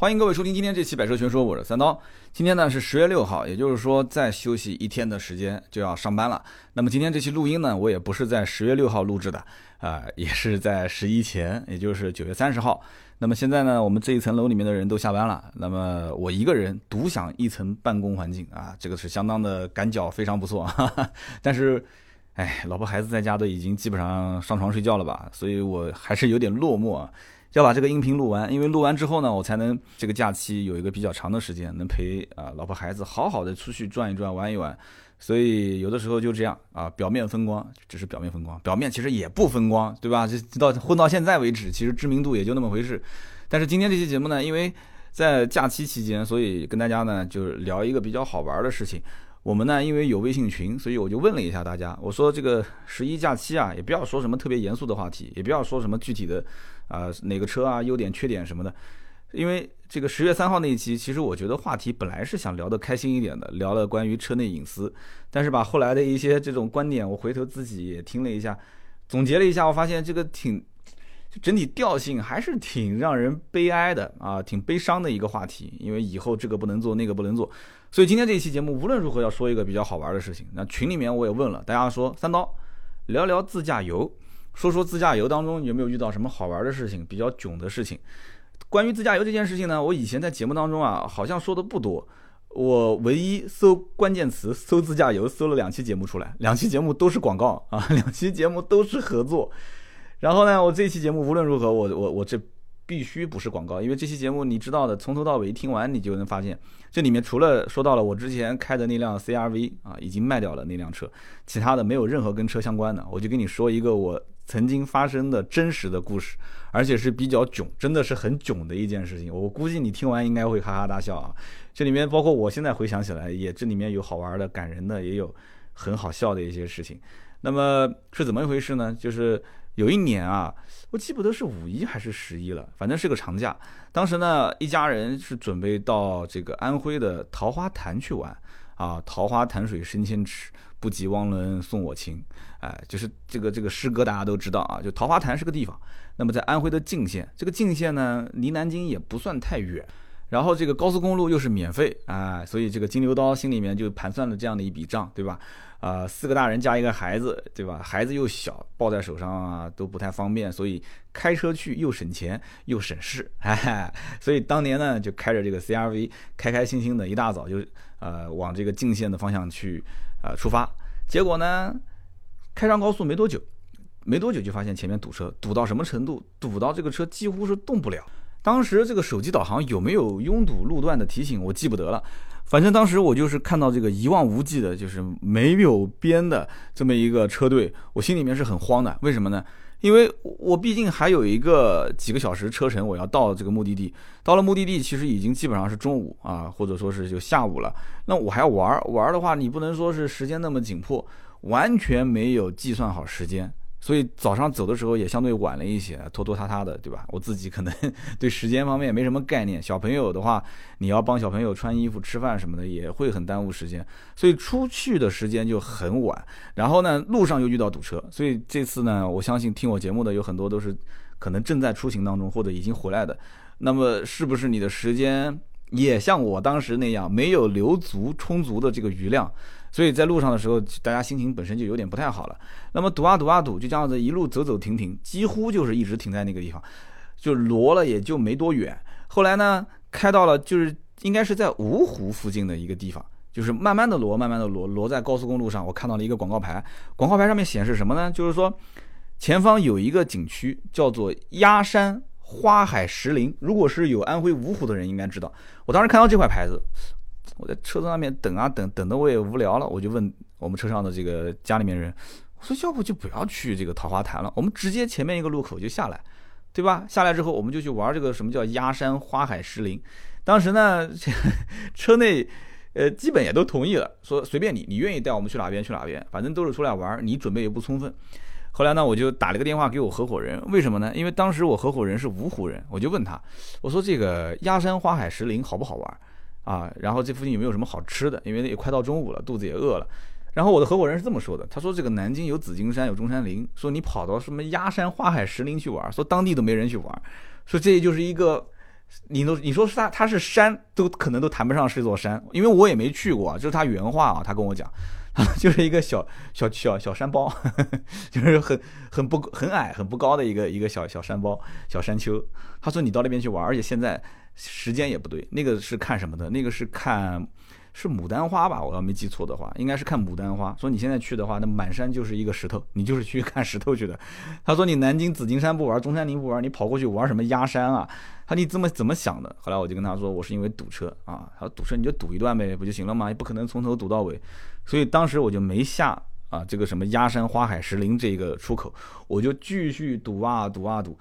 欢迎各位收听今天这期《百车全说》，我是三刀。今天呢是十月六号，也就是说再休息一天的时间就要上班了。那么今天这期录音呢，我也不是在十月六号录制的，啊，也是在十一前，也就是九月三十号。那么现在呢，我们这一层楼里面的人都下班了，那么我一个人独享一层办公环境啊，这个是相当的赶脚，非常不错。哈哈。但是，哎，老婆孩子在家都已经基本上上床睡觉了吧，所以我还是有点落寞。要把这个音频录完，因为录完之后呢，我才能这个假期有一个比较长的时间，能陪啊老婆孩子好好的出去转一转、玩一玩。所以有的时候就这样啊，表面风光只是表面风光，表面其实也不风光，对吧？这到混到现在为止，其实知名度也就那么回事。但是今天这期节目呢，因为在假期期间，所以跟大家呢就聊一个比较好玩的事情。我们呢，因为有微信群，所以我就问了一下大家，我说这个十一假期啊，也不要说什么特别严肃的话题，也不要说什么具体的。啊，哪个车啊，优点缺点什么的，因为这个十月三号那一期，其实我觉得话题本来是想聊得开心一点的，聊了关于车内隐私，但是把后来的一些这种观点，我回头自己也听了一下，总结了一下，我发现这个挺，整体调性还是挺让人悲哀的啊，挺悲伤的一个话题，因为以后这个不能做，那个不能做，所以今天这一期节目无论如何要说一个比较好玩的事情。那群里面我也问了，大家说三刀聊聊自驾游。说说自驾游当中有没有遇到什么好玩的事情，比较囧的事情。关于自驾游这件事情呢，我以前在节目当中啊，好像说的不多。我唯一搜关键词搜自驾游，搜了两期节目出来，两期节目都是广告啊，两期节目都是合作。然后呢，我这期节目无论如何，我我我这。必须不是广告，因为这期节目你知道的，从头到尾听完你就能发现，这里面除了说到了我之前开的那辆 CRV 啊，已经卖掉了那辆车，其他的没有任何跟车相关的。我就跟你说一个我曾经发生的真实的故事，而且是比较囧，真的是很囧的一件事情。我估计你听完应该会哈哈大笑啊。这里面包括我现在回想起来，也这里面有好玩的、感人的，也有很好笑的一些事情。那么是怎么一回事呢？就是有一年啊。我记不得是五一还是十一了，反正是个长假。当时呢，一家人是准备到这个安徽的桃花潭去玩啊。桃花潭水深千尺，不及汪伦送我情。哎，就是这个这个诗歌大家都知道啊。就桃花潭是个地方，那么在安徽的泾县，这个泾县呢离南京也不算太远，然后这个高速公路又是免费啊，所以这个金牛刀心里面就盘算了这样的一笔账，对吧？啊，四个大人加一个孩子，对吧？孩子又小，抱在手上啊都不太方便，所以开车去又省钱又省事，哎，所以当年呢就开着这个 CRV，开开心心的一大早就呃往这个泾县的方向去啊出发，结果呢开上高速没多久，没多久就发现前面堵车，堵到什么程度？堵到这个车几乎是动不了。当时这个手机导航有没有拥堵路段的提醒，我记不得了。反正当时我就是看到这个一望无际的，就是没有边的这么一个车队，我心里面是很慌的。为什么呢？因为我毕竟还有一个几个小时车程，我要到这个目的地。到了目的地，其实已经基本上是中午啊，或者说是就下午了。那我还要玩玩的话，你不能说是时间那么紧迫，完全没有计算好时间。所以早上走的时候也相对晚了一些，拖拖沓沓的，对吧？我自己可能 对时间方面没什么概念。小朋友的话，你要帮小朋友穿衣服、吃饭什么的，也会很耽误时间。所以出去的时间就很晚。然后呢，路上又遇到堵车。所以这次呢，我相信听我节目的有很多都是可能正在出行当中或者已经回来的。那么是不是你的时间也像我当时那样，没有留足充足的这个余量？所以在路上的时候，大家心情本身就有点不太好了。那么堵啊堵啊堵，就这样子一路走走停停，几乎就是一直停在那个地方，就挪了也就没多远。后来呢，开到了就是应该是在芜湖附近的一个地方，就是慢慢的挪，慢慢的挪，挪在高速公路上。我看到了一个广告牌，广告牌上面显示什么呢？就是说前方有一个景区叫做鸭山花海石林。如果是有安徽芜湖的人应该知道，我当时看到这块牌子。我在车子上面等啊等，等的我也无聊了，我就问我们车上的这个家里面人，我说要不就不要去这个桃花潭了，我们直接前面一个路口就下来，对吧？下来之后我们就去玩这个什么叫鸭山花海石林。当时呢，车内呃基本也都同意了，说随便你，你愿意带我们去哪边去哪边，反正都是出来玩，你准备也不充分。后来呢，我就打了个电话给我合伙人，为什么呢？因为当时我合伙人是芜湖人，我就问他，我说这个鸭山花海石林好不好玩？啊，然后这附近有没有什么好吃的？因为也快到中午了，肚子也饿了。然后我的合伙人是这么说的，他说这个南京有紫金山，有中山陵，说你跑到什么鸭山花海石林去玩，说当地都没人去玩，说这就是一个你都你说是它它是山，都可能都谈不上是一座山，因为我也没去过，这是他原话啊，他跟我讲，就是一个小小小小山包，就是很很不很矮很不高的一个一个小小山包小山丘。他说你到那边去玩，而且现在时间也不对，那个是看什么的？那个是看。是牡丹花吧？我要没记错的话，应该是看牡丹花。说你现在去的话，那满山就是一个石头，你就是去看石头去的。他说你南京紫金山不玩，中山陵不玩，你跑过去玩什么压山啊？他你这么怎么想的？后来我就跟他说，我是因为堵车啊。他说堵车你就堵一段呗，不就行了吗？也不可能从头堵到尾。所以当时我就没下啊这个什么压山花海石林这个出口，我就继续堵啊堵啊堵。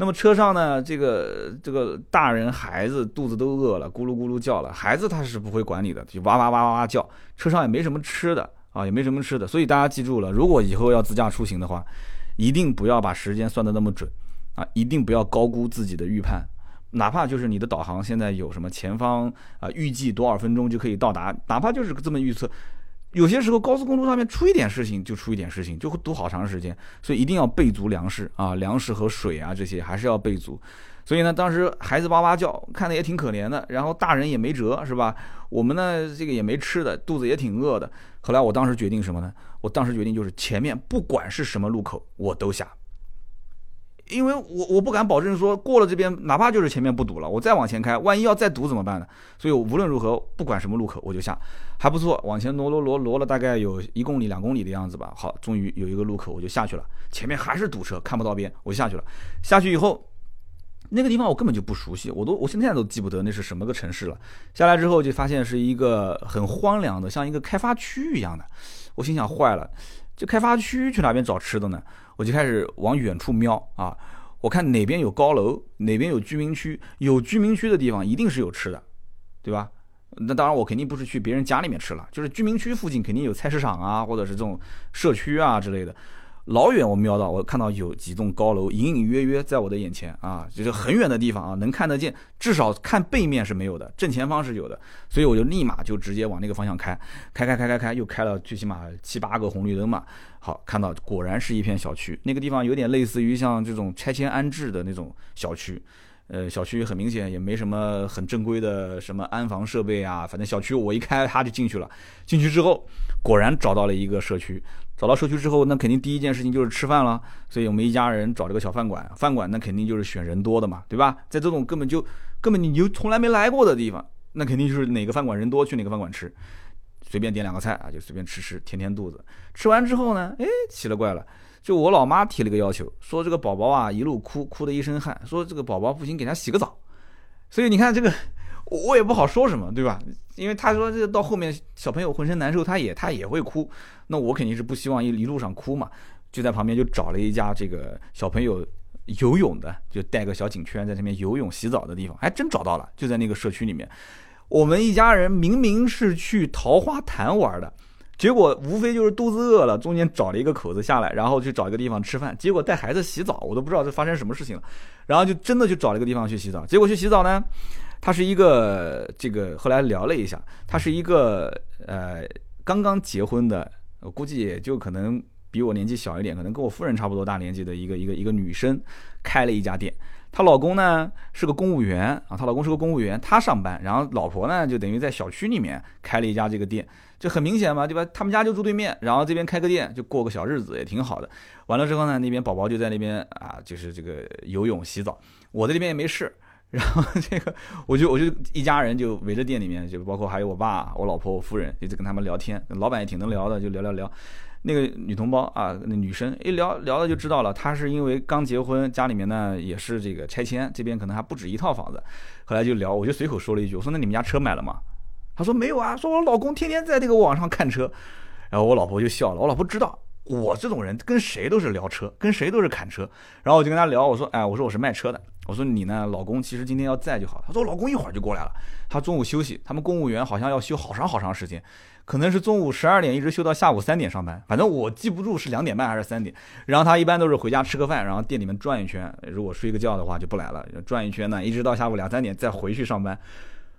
那么车上呢，这个这个大人孩子肚子都饿了，咕噜咕噜叫了。孩子他是不会管你的，就哇哇哇哇哇叫。车上也没什么吃的啊，也没什么吃的。所以大家记住了，如果以后要自驾出行的话，一定不要把时间算得那么准啊，一定不要高估自己的预判。哪怕就是你的导航现在有什么前方啊，预计多少分钟就可以到达，哪怕就是这么预测。有些时候高速公路上面出一点事情就出一点事情，就会堵好长时间，所以一定要备足粮食啊，粮食和水啊这些还是要备足。所以呢，当时孩子哇哇叫，看的也挺可怜的，然后大人也没辙，是吧？我们呢这个也没吃的，肚子也挺饿的。后来我当时决定什么呢？我当时决定就是前面不管是什么路口我都下。因为我我不敢保证说过了这边，哪怕就是前面不堵了，我再往前开，万一要再堵怎么办呢？所以我无论如何不管什么路口我就下，还不错，往前挪挪挪挪了大概有一公里两公里的样子吧。好，终于有一个路口我就下去了，前面还是堵车，看不到边，我就下去了。下去以后，那个地方我根本就不熟悉，我都我现在都记不得那是什么个城市了。下来之后就发现是一个很荒凉的，像一个开发区一样的。我心想坏了，就开发区去哪边找吃的呢？我就开始往远处瞄啊，我看哪边有高楼，哪边有居民区，有居民区的地方一定是有吃的，对吧？那当然我肯定不是去别人家里面吃了，就是居民区附近肯定有菜市场啊，或者是这种社区啊之类的。老远我瞄到，我看到有几栋高楼隐隐约约在我的眼前啊，就是很远的地方啊，能看得见，至少看背面是没有的，正前方是有的，所以我就立马就直接往那个方向开，开开开开开，又开了最起码七八个红绿灯嘛。好，看到果然是一片小区，那个地方有点类似于像这种拆迁安置的那种小区。呃，小区很明显也没什么很正规的什么安防设备啊，反正小区我一开他就进去了。进去之后，果然找到了一个社区。找到社区之后，那肯定第一件事情就是吃饭了。所以我们一家人找了个小饭馆，饭馆那肯定就是选人多的嘛，对吧？在这种根本就根本你就从来没来过的地方，那肯定就是哪个饭馆人多去哪个饭馆吃，随便点两个菜啊，就随便吃吃填填肚子。吃完之后呢，哎，奇了怪了。就我老妈提了个要求，说这个宝宝啊一路哭，哭的一身汗，说这个宝宝不行，给他洗个澡。所以你看这个，我也不好说什么，对吧？因为他说这到后面小朋友浑身难受，他也他也会哭，那我肯定是不希望一一路上哭嘛，就在旁边就找了一家这个小朋友游泳的，就带个小颈圈在那边游泳洗澡的地方，还真找到了，就在那个社区里面。我们一家人明明是去桃花潭玩的。结果无非就是肚子饿了，中间找了一个口子下来，然后去找一个地方吃饭。结果带孩子洗澡，我都不知道这发生什么事情了。然后就真的就找了一个地方去洗澡。结果去洗澡呢，他是一个这个后来聊了一下，他是一个呃刚刚结婚的，我估计也就可能比我年纪小一点，可能跟我夫人差不多大年纪的一个一个一个女生，开了一家店。她老公呢是个公务员啊，她老公是个公务员，他上班，然后老婆呢就等于在小区里面开了一家这个店。就很明显嘛，对吧？他们家就住对面，然后这边开个店，就过个小日子也挺好的。完了之后呢，那边宝宝就在那边啊，就是这个游泳洗澡。我在这边也没事，然后这个我就我就一家人就围着店里面，就包括还有我爸、我老婆、我夫人，一直跟他们聊天。老板也挺能聊的，就聊聊聊。那个女同胞啊，那女生一聊聊了就知道了，她是因为刚结婚，家里面呢也是这个拆迁，这边可能还不止一套房子。后来就聊，我就随口说了一句，我说那你们家车买了吗？他说没有啊，说我老公天天在这个网上看车，然后我老婆就笑了。我老婆知道我这种人跟谁都是聊车，跟谁都是侃车。然后我就跟他聊，我说，哎，我说我是卖车的。我说你呢，老公其实今天要在就好。他说老公一会儿就过来了，他中午休息，他们公务员好像要休好长好长时间，可能是中午十二点一直休到下午三点上班，反正我记不住是两点半还是三点。然后他一般都是回家吃个饭，然后店里面转一圈，如果睡个觉的话就不来了，转一圈呢，一直到下午两三点再回去上班。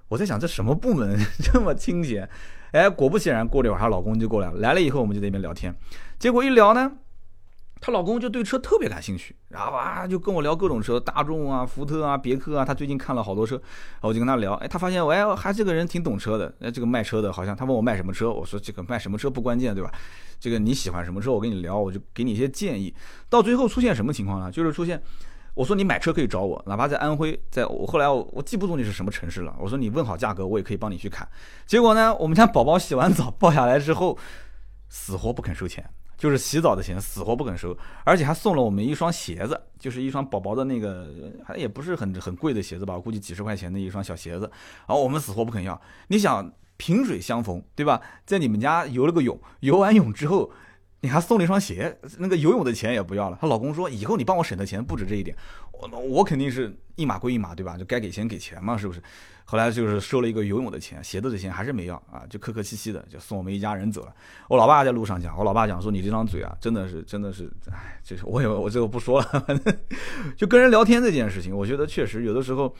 我在想这什么部门 这么清闲？哎，果不其然，过了一会儿她老公就过来了。来了以后，我们就在那边聊天。结果一聊呢，她老公就对车特别感兴趣，然后啊就跟我聊各种车，大众啊、福特啊、别克啊，他最近看了好多车，然后我就跟他聊，哎，他发现我哎还这个人挺懂车的，哎，这个卖车的好像他问我卖什么车，我说这个卖什么车不关键，对吧？这个你喜欢什么车，我跟你聊，我就给你一些建议。到最后出现什么情况呢？就是出现，我说你买车可以找我，哪怕在安徽，在我后来我我记不住你是什么城市了，我说你问好价格，我也可以帮你去砍。结果呢，我们家宝宝洗完澡抱下来之后，死活不肯收钱。就是洗澡的钱，死活不肯收，而且还送了我们一双鞋子，就是一双薄薄的那个，还也不是很很贵的鞋子吧，我估计几十块钱的一双小鞋子，然后我们死活不肯要。你想萍水相逢，对吧？在你们家游了个泳，游完泳之后，你还送了一双鞋，那个游泳的钱也不要了。她老公说，以后你帮我省的钱不止这一点，我我肯定是一码归一码，对吧？就该给钱给钱嘛，是不是？后来就是收了一个游泳的钱，鞋子的钱还是没要啊，就客客气气的就送我们一家人走了。我老爸在路上讲，我老爸讲说你这张嘴啊，真的是真的是，哎，就是我也我这个不说了，就跟人聊天这件事情，我觉得确实有的时候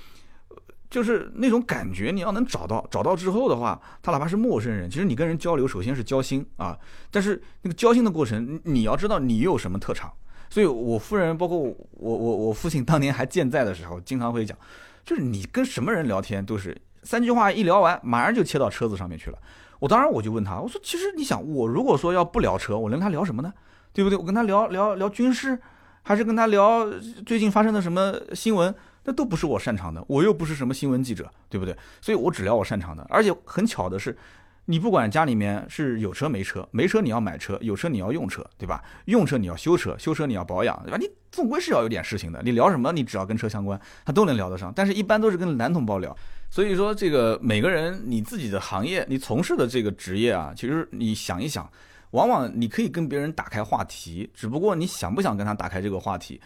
就是那种感觉，你要能找到，找到之后的话，他哪怕是陌生人，其实你跟人交流，首先是交心啊，但是那个交心的过程，你要知道你有什么特长。所以我夫人包括我我我父亲当年还健在的时候，经常会讲。就是你跟什么人聊天都是三句话一聊完，马上就切到车子上面去了。我当然我就问他，我说其实你想，我如果说要不聊车，我能跟他聊什么呢？对不对？我跟他聊聊聊军事，还是跟他聊最近发生的什么新闻？那都不是我擅长的，我又不是什么新闻记者，对不对？所以我只聊我擅长的。而且很巧的是。你不管家里面是有车没车，没车你要买车，有车你要用车，对吧？用车你要修车，修车你要保养，对吧？你总归是要有点事情的。你聊什么，你只要跟车相关，他都能聊得上。但是，一般都是跟男同胞聊。所以说，这个每个人你自己的行业，你从事的这个职业啊，其实你想一想，往往你可以跟别人打开话题，只不过你想不想跟他打开这个话题，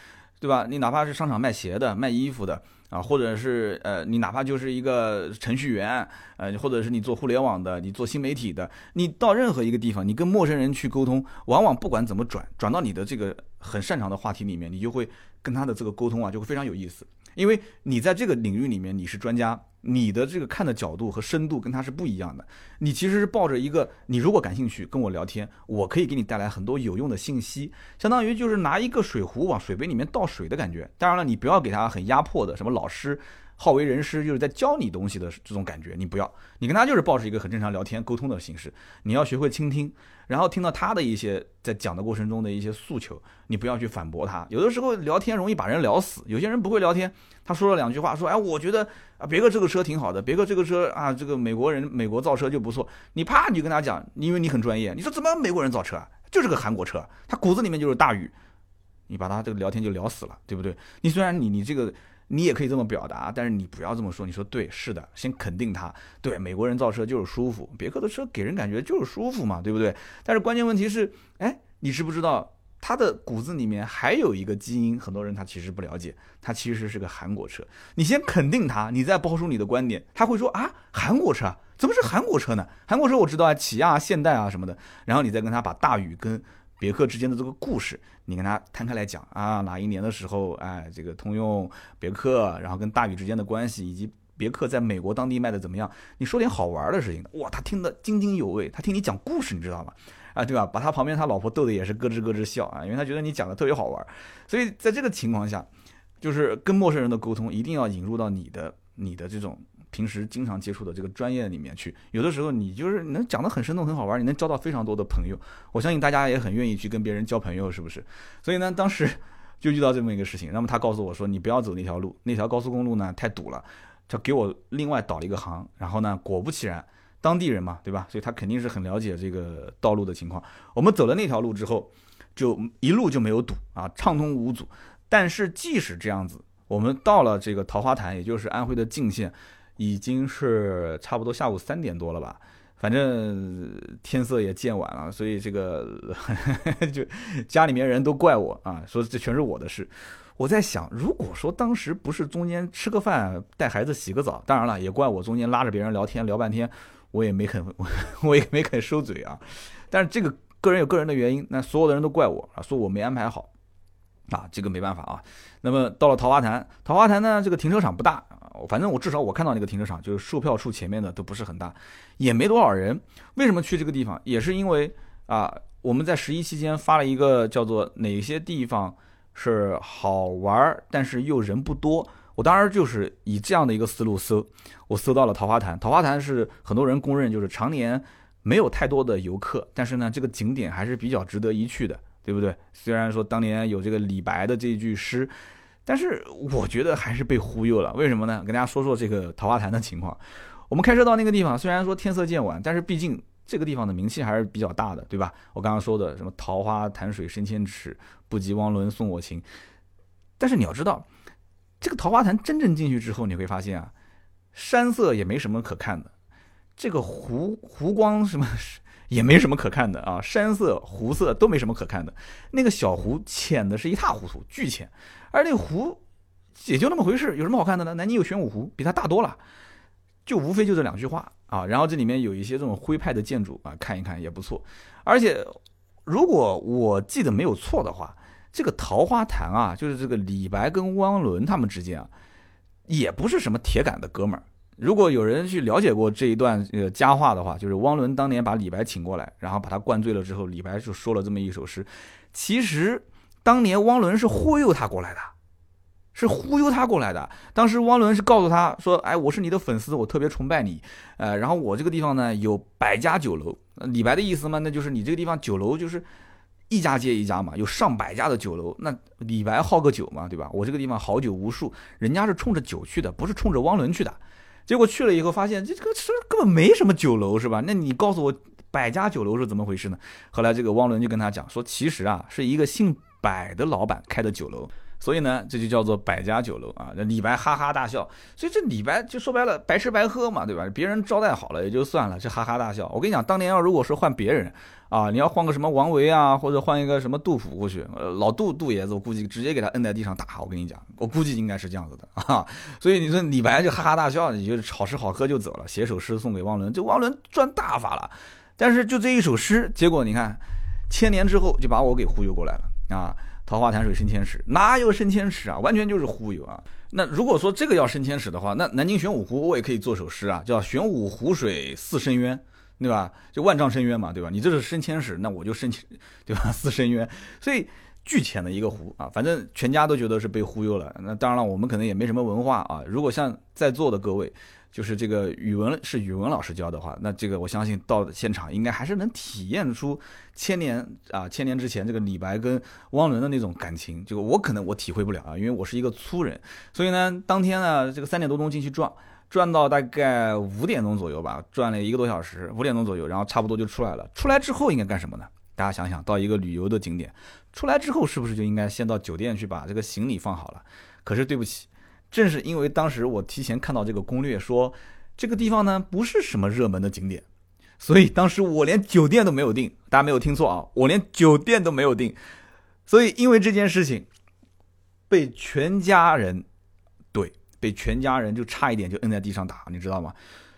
对吧？你哪怕是商场卖鞋的、卖衣服的。啊，或者是呃，你哪怕就是一个程序员，呃，或者是你做互联网的，你做新媒体的，你到任何一个地方，你跟陌生人去沟通，往往不管怎么转，转到你的这个很擅长的话题里面，你就会跟他的这个沟通啊，就会非常有意思。因为你在这个领域里面你是专家，你的这个看的角度和深度跟他是不一样的。你其实是抱着一个，你如果感兴趣跟我聊天，我可以给你带来很多有用的信息，相当于就是拿一个水壶往水杯里面倒水的感觉。当然了，你不要给他很压迫的什么老师。好为人师，就是在教你东西的这种感觉，你不要，你跟他就是保持一个很正常聊天沟通的形式，你要学会倾听，然后听到他的一些在讲的过程中的一些诉求，你不要去反驳他。有的时候聊天容易把人聊死，有些人不会聊天，他说了两句话，说哎，我觉得啊，别克这个车挺好的，别克这个车啊，这个美国人美国造车就不错，你啪你就跟他讲，因为你很专业，你说怎么美国人造车啊，就是个韩国车，他骨子里面就是大宇，你把他这个聊天就聊死了，对不对？你虽然你你这个。你也可以这么表达，但是你不要这么说。你说对，是的，先肯定他。对，美国人造车就是舒服，别克的车给人感觉就是舒服嘛，对不对？但是关键问题是，哎，你知不知道他的骨子里面还有一个基因？很多人他其实不了解，他其实是个韩国车。你先肯定他，你再抛出你的观点，他会说啊，韩国车怎么是韩国车呢？韩国车我知道啊，起亚、现代啊什么的。然后你再跟他把大宇跟。别克之间的这个故事，你跟他摊开来讲啊，哪一年的时候，哎，这个通用、别克，然后跟大宇之间的关系，以及别克在美国当地卖的怎么样？你说点好玩的事情，哇，他听得津津有味，他听你讲故事，你知道吗？啊，对吧？把他旁边他老婆逗的也是咯吱咯吱笑啊，因为他觉得你讲的特别好玩。所以在这个情况下，就是跟陌生人的沟通，一定要引入到你的你的这种。平时经常接触的这个专业里面去，有的时候你就是能讲得很生动、很好玩，你能交到非常多的朋友。我相信大家也很愿意去跟别人交朋友，是不是？所以呢，当时就遇到这么一个事情。那么他告诉我说：“你不要走那条路，那条高速公路呢太堵了。”就给我另外导了一个航。然后呢，果不其然，当地人嘛，对吧？所以他肯定是很了解这个道路的情况。我们走了那条路之后，就一路就没有堵啊，畅通无阻。但是即使这样子，我们到了这个桃花潭，也就是安徽的泾县。已经是差不多下午三点多了吧，反正天色也渐晚了，所以这个 就家里面人都怪我啊，说这全是我的事。我在想，如果说当时不是中间吃个饭、带孩子洗个澡，当然了，也怪我中间拉着别人聊天聊半天，我也没肯，我也没肯收嘴啊。但是这个个人有个人的原因，那所有的人都怪我啊，说我没安排好啊，这个没办法啊。那么到了桃花潭，桃花潭呢，这个停车场不大。反正我至少我看到那个停车场，就是售票处前面的都不是很大，也没多少人。为什么去这个地方？也是因为啊，我们在十一期间发了一个叫做哪些地方是好玩，但是又人不多。我当然就是以这样的一个思路搜，我搜到了桃花潭。桃花潭是很多人公认就是常年没有太多的游客，但是呢，这个景点还是比较值得一去的，对不对？虽然说当年有这个李白的这句诗，但是我觉得还是被忽悠了。为什么呢？跟大家说说这个桃花潭的情况。我们开车到那个地方，虽然说天色渐晚，但是毕竟这个地方的名气还是比较大的，对吧？我刚刚说的什么桃花潭水深千尺，不及汪伦送我情。但是你要知道。这个桃花潭真正进去之后，你会发现啊，山色也没什么可看的，这个湖湖光什么也没什么可看的啊，山色湖色都没什么可看的。那个小湖浅的是一塌糊涂，巨浅，而那个湖也就那么回事，有什么好看的呢？南京有玄武湖，比它大多了，就无非就这两句话啊。然后这里面有一些这种徽派的建筑啊，看一看也不错。而且如果我记得没有错的话。这个桃花潭啊，就是这个李白跟汪伦他们之间啊，也不是什么铁杆的哥们儿。如果有人去了解过这一段呃佳话的话，就是汪伦当年把李白请过来，然后把他灌醉了之后，李白就说了这么一首诗。其实当年汪伦是忽悠他过来的，是忽悠他过来的。当时汪伦是告诉他说：“哎，我是你的粉丝，我特别崇拜你。呃，然后我这个地方呢有百家酒楼。李白的意思嘛，那就是你这个地方酒楼就是。”一家接一家嘛，有上百家的酒楼。那李白好个酒嘛，对吧？我这个地方好酒无数，人家是冲着酒去的，不是冲着汪伦去的。结果去了以后，发现这这个是根本没什么酒楼，是吧？那你告诉我，百家酒楼是怎么回事呢？后来这个汪伦就跟他讲说，其实啊，是一个姓百的老板开的酒楼。所以呢，这就叫做百家酒楼啊。那李白哈哈大笑，所以这李白就说白了，白吃白喝嘛，对吧？别人招待好了也就算了，这哈哈大笑。我跟你讲，当年要如果是换别人啊，你要换个什么王维啊，或者换一个什么杜甫过去，老杜杜爷子，我估计直接给他摁在地上打。我跟你讲，我估计应该是这样子的啊。所以你说李白就哈哈大笑，你就好吃好喝就走了，写首诗送给汪伦，这汪伦赚大发了。但是就这一首诗，结果你看，千年之后就把我给忽悠过来了啊。桃花潭水深千尺，哪有深千尺啊？完全就是忽悠啊！那如果说这个要深千尺的话，那南京玄武湖我也可以做首诗啊，叫玄武湖水似深渊，对吧？就万丈深渊嘛，对吧？你这是深千尺，那我就深千，对吧？似深渊，所以巨浅的一个湖啊，反正全家都觉得是被忽悠了。那当然了，我们可能也没什么文化啊。如果像在座的各位。就是这个语文是语文老师教的话，那这个我相信到现场应该还是能体验出千年啊千年之前这个李白跟汪伦的那种感情。这个我可能我体会不了啊，因为我是一个粗人。所以呢，当天呢这个三点多钟进去转，转到大概五点钟左右吧，转了一个多小时，五点钟左右，然后差不多就出来了。出来之后应该干什么呢？大家想想到一个旅游的景点，出来之后是不是就应该先到酒店去把这个行李放好了？可是对不起。正是因为当时我提前看到这个攻略，说这个地方呢不是什么热门的景点，所以当时我连酒店都没有订。大家没有听错啊，我连酒店都没有订。所以因为这件事情，被全家人，对，被全家人就差一点就摁在地上打，你知道吗？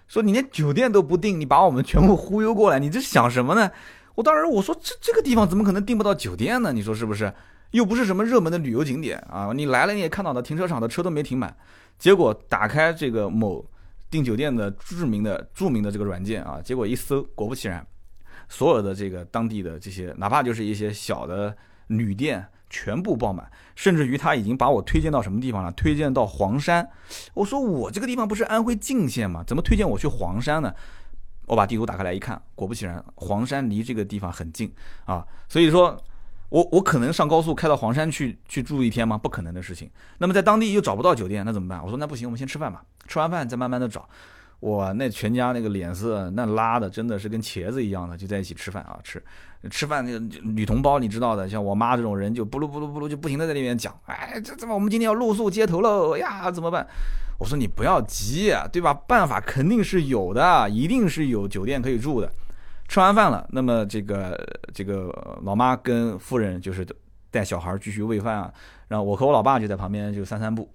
说你连酒店都不订，你把我们全部忽悠过来，你这想什么呢？我当时我说这这个地方怎么可能订不到酒店呢？你说是不是？又不是什么热门的旅游景点啊！你来了你也看到了，停车场的车都没停满。结果打开这个某订酒店的著名的著名的这个软件啊，结果一搜，果不其然，所有的这个当地的这些，哪怕就是一些小的旅店，全部爆满。甚至于他已经把我推荐到什么地方了？推荐到黄山。我说我这个地方不是安徽泾县吗？怎么推荐我去黄山呢？我把地图打开来一看，果不其然，黄山离这个地方很近啊。所以说。我我可能上高速开到黄山去去住一天吗？不可能的事情。那么在当地又找不到酒店，那怎么办？我说那不行，我们先吃饭吧，吃完饭再慢慢的找。哇，那全家那个脸色那拉的真的是跟茄子一样的，就在一起吃饭啊，吃吃饭那个女同胞你知道的，像我妈这种人就不噜不噜不噜就不停的在那边讲，哎，这怎么我们今天要露宿街头喽呀？怎么办？我说你不要急，对吧？办法肯定是有的，一定是有酒店可以住的。吃完饭了，那么这个这个老妈跟夫人就是带小孩继续喂饭啊，然后我和我老爸就在旁边就散散步。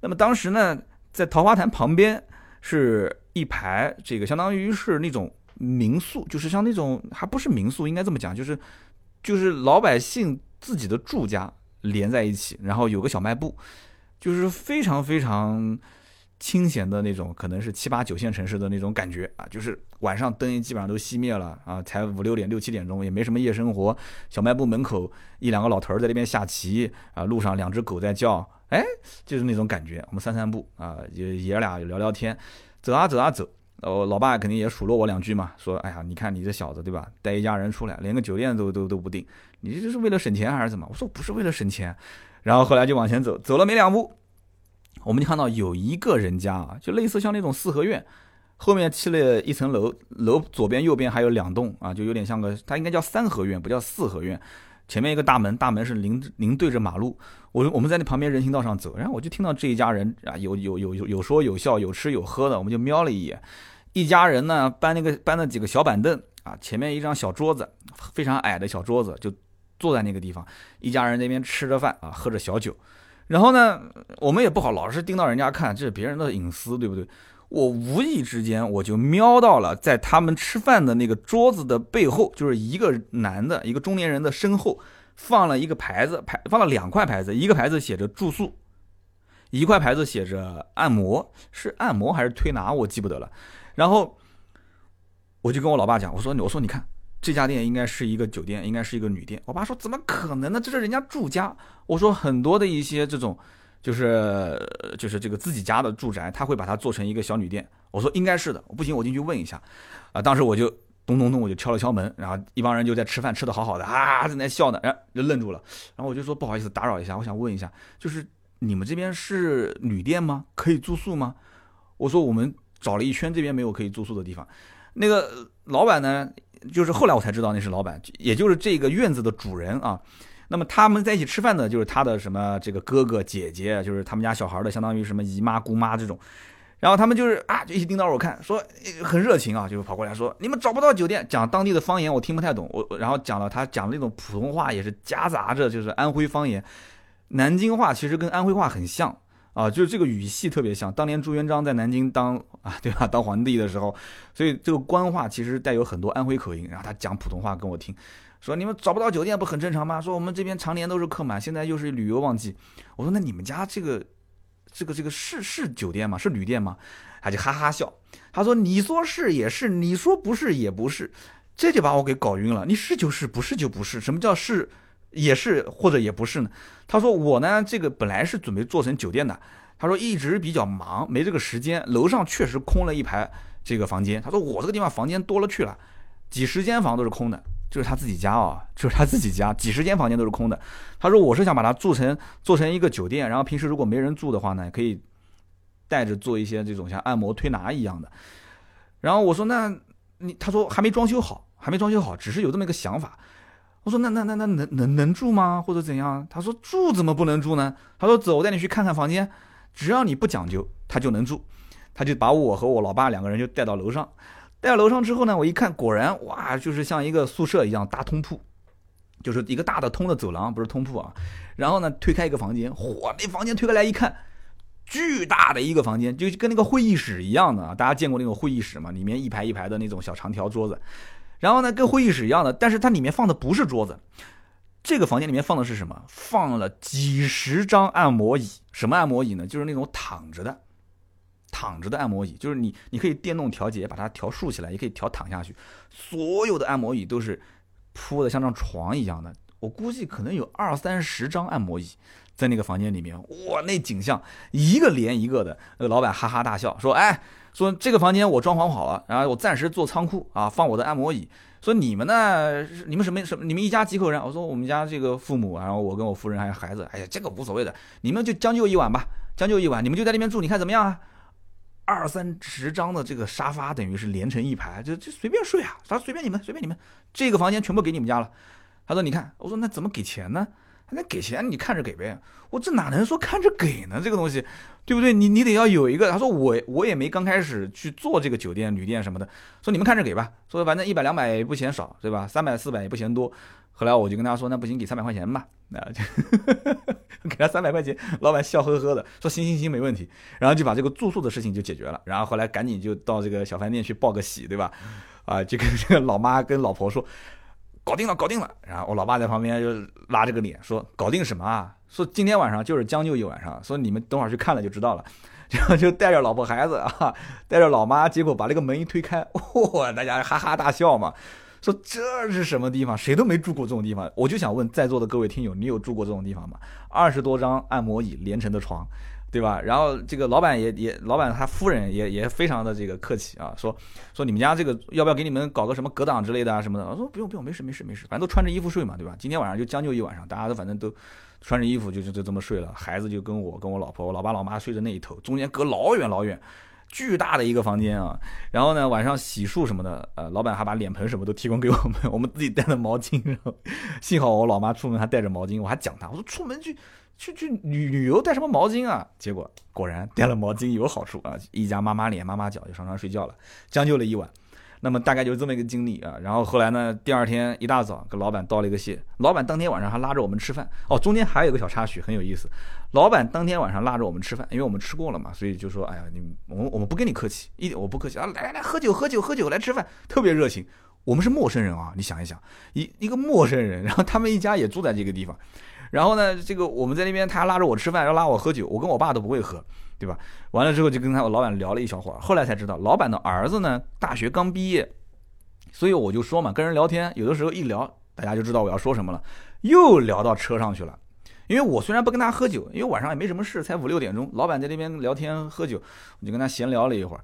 那么当时呢，在桃花潭旁边是一排这个相当于是那种民宿，就是像那种还不是民宿，应该这么讲，就是就是老百姓自己的住家连在一起，然后有个小卖部，就是非常非常清闲的那种，可能是七八九线城市的那种感觉啊，就是晚上灯基本上都熄灭了啊，才五六点六七点钟，也没什么夜生活。小卖部门口一两个老头在那边下棋啊，路上两只狗在叫，哎，就是那种感觉。我们散散步啊，爷爷俩聊聊天，走啊走啊走。哦老爸肯定也数落我两句嘛，说，哎呀，你看你这小子对吧，带一家人出来，连个酒店都都都不定，你这是为了省钱还是怎么？我说不是为了省钱。然后后来就往前走，走了没两步。我们就看到有一个人家啊，就类似像那种四合院，后面砌了一层楼，楼左边右边还有两栋啊，就有点像个，它应该叫三合院，不叫四合院。前面一个大门，大门是临临对着马路。我我们在那旁边人行道上走，然后我就听到这一家人啊，有有有有说有笑，有吃有喝的，我们就瞄了一眼，一家人呢搬那个搬了几个小板凳啊，前面一张小桌子，非常矮的小桌子，就坐在那个地方，一家人那边吃着饭啊，喝着小酒。然后呢，我们也不好老是盯到人家看，这是别人的隐私，对不对？我无意之间我就瞄到了，在他们吃饭的那个桌子的背后，就是一个男的，一个中年人的身后，放了一个牌子，牌放了两块牌子，一个牌子写着住宿，一块牌子写着按摩，是按摩还是推拿，我记不得了。然后我就跟我老爸讲，我说，我说你看。这家店应该是一个酒店，应该是一个旅店。我爸说：“怎么可能呢？这是人家住家。”我说：“很多的一些这种，就是就是这个自己家的住宅，他会把它做成一个小旅店。”我说：“应该是的。”不行，我进去问一下。啊，当时我就咚咚咚，我就敲了敲门，然后一帮人就在吃饭，吃的好好的啊，在那笑呢，然后，就愣住了。然后我就说：“不好意思，打扰一下，我想问一下，就是你们这边是旅店吗？可以住宿吗？”我说：“我们找了一圈，这边没有可以住宿的地方。”那个老板呢？就是后来我才知道那是老板，也就是这个院子的主人啊。那么他们在一起吃饭的，就是他的什么这个哥哥姐姐，就是他们家小孩的，相当于什么姨妈姑妈这种。然后他们就是啊，就一起盯到我看，说很热情啊，就跑过来说你们找不到酒店，讲当地的方言我听不太懂，我然后讲了他讲的那种普通话也是夹杂着就是安徽方言，南京话其实跟安徽话很像。啊，就是这个语系特别像当年朱元璋在南京当啊，对吧？当皇帝的时候，所以这个官话其实带有很多安徽口音。然后他讲普通话跟我听，说你们找不到酒店不很正常吗？说我们这边常年都是客满，现在又是旅游旺季。我说那你们家这个这个这个是是酒店吗？是旅店吗？他就哈哈笑，他说你说是也是，你说不是也不是，这就把我给搞晕了。你是就是，不是就不是，什么叫是？也是或者也不是呢？他说我呢，这个本来是准备做成酒店的。他说一直比较忙，没这个时间。楼上确实空了一排这个房间。他说我这个地方房间多了去了，几十间房都是空的，就是他自己家啊，就是他自己家，几十间房间都是空的。他说我是想把它做成做成一个酒店，然后平时如果没人住的话呢，可以带着做一些这种像按摩推拿一样的。然后我说那你他说还没装修好，还没装修好，只是有这么一个想法。我说那那那那能能能住吗？或者怎样？他说住怎么不能住呢？他说走，我带你去看看房间，只要你不讲究，他就能住。他就把我和我老爸两个人就带到楼上，带到楼上之后呢，我一看，果然哇，就是像一个宿舍一样大通铺，就是一个大的通的走廊，不是通铺啊。然后呢，推开一个房间，嚯，那房间推开来一看，巨大的一个房间，就跟那个会议室一样的啊。大家见过那种会议室吗？里面一排一排的那种小长条桌子。然后呢，跟会议室一样的，但是它里面放的不是桌子，这个房间里面放的是什么？放了几十张按摩椅。什么按摩椅呢？就是那种躺着的，躺着的按摩椅，就是你你可以电动调节，把它调竖起来，也可以调躺下去。所有的按摩椅都是铺的像张床一样的，我估计可能有二三十张按摩椅在那个房间里面。哇，那景象一个连一个的。那个老板哈哈大笑说：“哎。”说这个房间我装潢好了，然后我暂时做仓库啊，放我的按摩椅。说你们呢？你们什么什么？你们一家几口人？我说我们家这个父母，然后我跟我夫人还有孩子。哎呀，这个无所谓的，你们就将就一晚吧，将就一晚，你们就在那边住，你看怎么样啊？二三十张的这个沙发，等于是连成一排，就就随便睡啊，他随便你们，随便你们，这个房间全部给你们家了。他说你看，我说那怎么给钱呢？那给钱你看着给呗，我这哪能说看着给呢？这个东西，对不对？你你得要有一个。他说我我也没刚开始去做这个酒店旅店什么的，说你们看着给吧，说反正一百两百不嫌少，对吧？三百四百也不嫌多。后来我就跟他说，那不行，给三百块钱吧。那就 给他三百块钱，老板笑呵呵的说行行行，没问题。然后就把这个住宿的事情就解决了。然后后来赶紧就到这个小饭店去报个喜，对吧？啊，就跟这个老妈跟老婆说。搞定了，搞定了。然后我老爸在旁边就拉着个脸说：“搞定什么啊？说今天晚上就是将就一晚上。说你们等会儿去看了就知道了。然 后就带着老婆孩子啊，带着老妈，结果把那个门一推开，哇，大家哈哈大笑嘛，说这是什么地方？谁都没住过这种地方。我就想问在座的各位听友，你有住过这种地方吗？二十多张按摩椅连成的床。对吧？然后这个老板也也，老板他夫人也也非常的这个客气啊，说说你们家这个要不要给你们搞个什么隔挡之类的啊什么的？我说不用不用，没事没事没事，反正都穿着衣服睡嘛，对吧？今天晚上就将就一晚上，大家都反正都穿着衣服就就就这么睡了，孩子就跟我跟我老婆，我老爸老妈睡在那一头，中间隔老远老远，巨大的一个房间啊。然后呢，晚上洗漱什么的，呃，老板还把脸盆什么都提供给我们，我们自己带的毛巾。然后幸好我老妈出门还带着毛巾，我还讲她，我说出门去。去去旅旅游带什么毛巾啊？结果果然带了毛巾有好处啊！一家妈妈脸妈妈脚就上床睡觉了，将就了一晚。那么大概就是这么一个经历啊。然后后来呢，第二天一大早跟老板道了一个谢，老板当天晚上还拉着我们吃饭。哦，中间还有一个小插曲很有意思，老板当天晚上拉着我们吃饭，因为我们吃过了嘛，所以就说：“哎呀，你我我们不跟你客气，一点我不客气啊，来来来，喝酒喝酒喝酒，来吃饭，特别热情。我们是陌生人啊，你想一想，一一个陌生人，然后他们一家也住在这个地方。”然后呢，这个我们在那边，他拉着我吃饭，要拉我喝酒，我跟我爸都不会喝，对吧？完了之后就跟他老板聊了一小会儿，后来才知道，老板的儿子呢，大学刚毕业，所以我就说嘛，跟人聊天，有的时候一聊，大家就知道我要说什么了，又聊到车上去了。因为我虽然不跟他喝酒，因为晚上也没什么事，才五六点钟，老板在那边聊天喝酒，我就跟他闲聊了一会儿。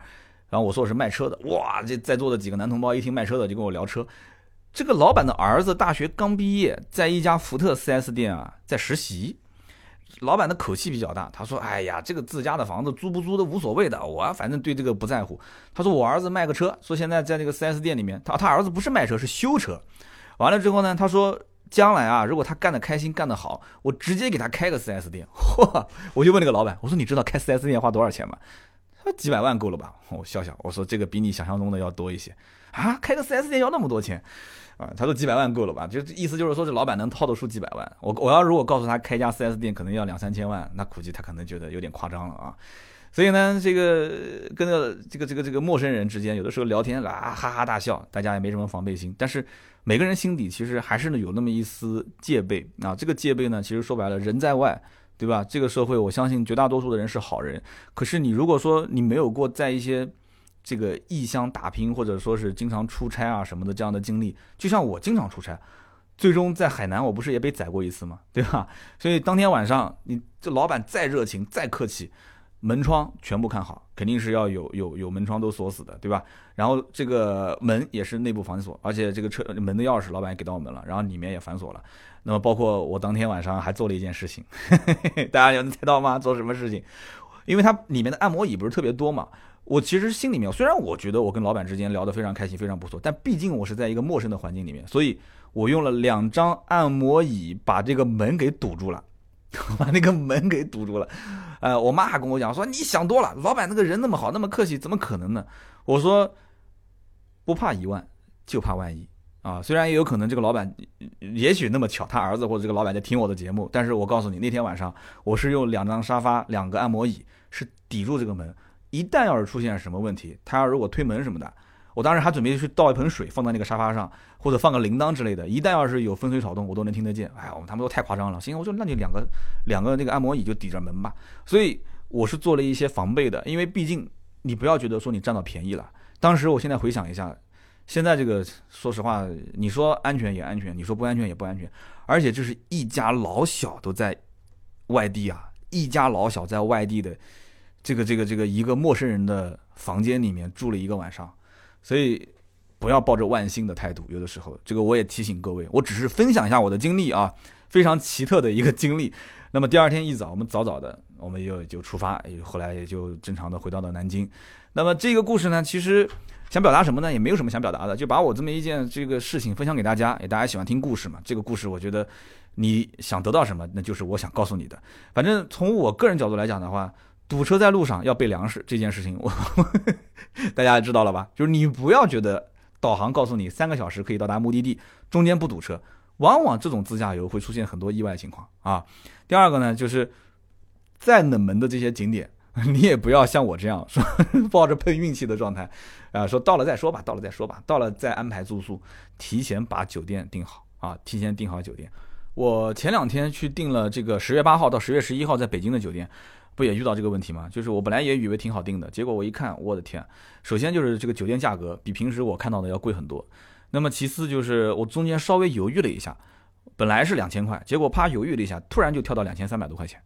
然后我说我是卖车的，哇，这在座的几个男同胞一听卖车的，就跟我聊车。这个老板的儿子大学刚毕业，在一家福特 4S 店啊，在实习。老板的口气比较大，他说：“哎呀，这个自家的房子租不租都无所谓的，我反正对这个不在乎。”他说：“我儿子卖个车，说现在在那个 4S 店里面，他他儿子不是卖车，是修车。完了之后呢，他说将来啊，如果他干得开心，干得好，我直接给他开个 4S 店。嚯！我就问那个老板，我说你知道开 4S 店花多少钱吗？他说几百万够了吧？我笑笑，我说这个比你想象中的要多一些啊，开个 4S 店要那么多钱。”啊，他说几百万够了吧？就意思就是说，这老板能掏得出几百万。我我要如果告诉他开家 4S 店可能要两三千万，那估计他可能觉得有点夸张了啊。所以呢，这个跟个这个这个这个陌生人之间，有的时候聊天啊哈哈大笑，大家也没什么防备心。但是每个人心底其实还是呢有那么一丝戒备啊。这个戒备呢，其实说白了，人在外，对吧？这个社会，我相信绝大多数的人是好人。可是你如果说你没有过在一些这个异乡打拼，或者说是经常出差啊什么的这样的经历，就像我经常出差，最终在海南我不是也被宰过一次吗？对吧？所以当天晚上，你这老板再热情再客气，门窗全部看好，肯定是要有有有门窗都锁死的，对吧？然后这个门也是内部反锁，而且这个车门的钥匙老板也给到我们了，然后里面也反锁了。那么包括我当天晚上还做了一件事情，大家有能猜到吗？做什么事情？因为它里面的按摩椅不是特别多嘛。我其实心里面，虽然我觉得我跟老板之间聊得非常开心，非常不错，但毕竟我是在一个陌生的环境里面，所以我用了两张按摩椅把这个门给堵住了，把那个门给堵住了。呃，我妈还跟我讲说：“你想多了，老板那个人那么好，那么客气，怎么可能呢？”我说：“不怕一万，就怕万一啊！虽然也有可能这个老板，也许那么巧，他儿子或者这个老板在听我的节目，但是我告诉你，那天晚上我是用两张沙发、两个按摩椅是抵住这个门。”一旦要是出现什么问题，他要如果推门什么的，我当时还准备去倒一盆水放在那个沙发上，或者放个铃铛之类的。一旦要是有风吹草动，我都能听得见。哎呀，他们都太夸张了。行，我说那就两个两个那个按摩椅就抵着门吧。所以我是做了一些防备的，因为毕竟你不要觉得说你占到便宜了。当时我现在回想一下，现在这个说实话，你说安全也安全，你说不安全也不安全。而且这是一家老小都在外地啊，一家老小在外地的。这个这个这个一个陌生人的房间里面住了一个晚上，所以不要抱着万幸的态度。有的时候，这个我也提醒各位，我只是分享一下我的经历啊，非常奇特的一个经历。那么第二天一早，我们早早的，我们又就出发，后来也就正常的回到了南京。那么这个故事呢，其实想表达什么呢？也没有什么想表达的，就把我这么一件这个事情分享给大家。也大家喜欢听故事嘛？这个故事我觉得你想得到什么，那就是我想告诉你的。反正从我个人角度来讲的话。堵车在路上要备粮食这件事情，我 大家知道了吧？就是你不要觉得导航告诉你三个小时可以到达目的地，中间不堵车，往往这种自驾游会出现很多意外情况啊。第二个呢，就是再冷门的这些景点，你也不要像我这样说，抱着碰运气的状态，啊，说到了再说吧，到了再说吧，到了再安排住宿，提前把酒店订好啊，提前订好酒店。我前两天去订了这个十月八号到十月十一号在北京的酒店。不也遇到这个问题吗？就是我本来也以为挺好订的，结果我一看，我的天，首先就是这个酒店价格比平时我看到的要贵很多。那么其次就是我中间稍微犹豫了一下，本来是两千块，结果啪犹豫了一下，突然就跳到两千三百多块钱。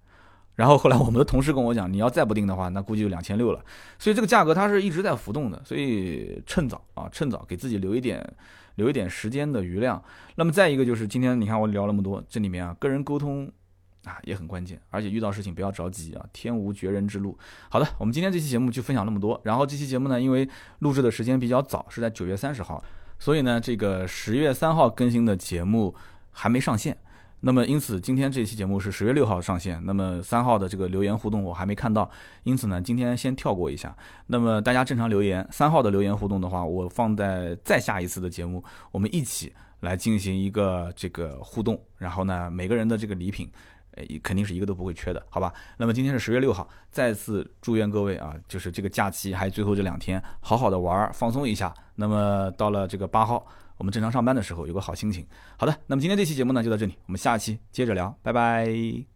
然后后来我们的同事跟我讲，你要再不订的话，那估计就两千六了。所以这个价格它是一直在浮动的，所以趁早啊，趁早给自己留一点，留一点时间的余量。那么再一个就是今天你看我聊那么多，这里面啊，个人沟通啊也很关键，而且遇到事情不要着急啊，天无绝人之路。好的，我们今天这期节目就分享那么多。然后这期节目呢，因为录制的时间比较早，是在九月三十号，所以呢，这个十月三号更新的节目还没上线。那么，因此今天这期节目是十月六号上线。那么三号的这个留言互动我还没看到，因此呢，今天先跳过一下。那么大家正常留言，三号的留言互动的话，我放在再下一次的节目，我们一起来进行一个这个互动。然后呢，每个人的这个礼品，肯定是一个都不会缺的，好吧？那么今天是十月六号，再次祝愿各位啊，就是这个假期还有最后这两天，好好的玩放松一下。那么到了这个八号。我们正常上班的时候有个好心情。好的，那么今天这期节目呢就到这里，我们下期接着聊，拜拜。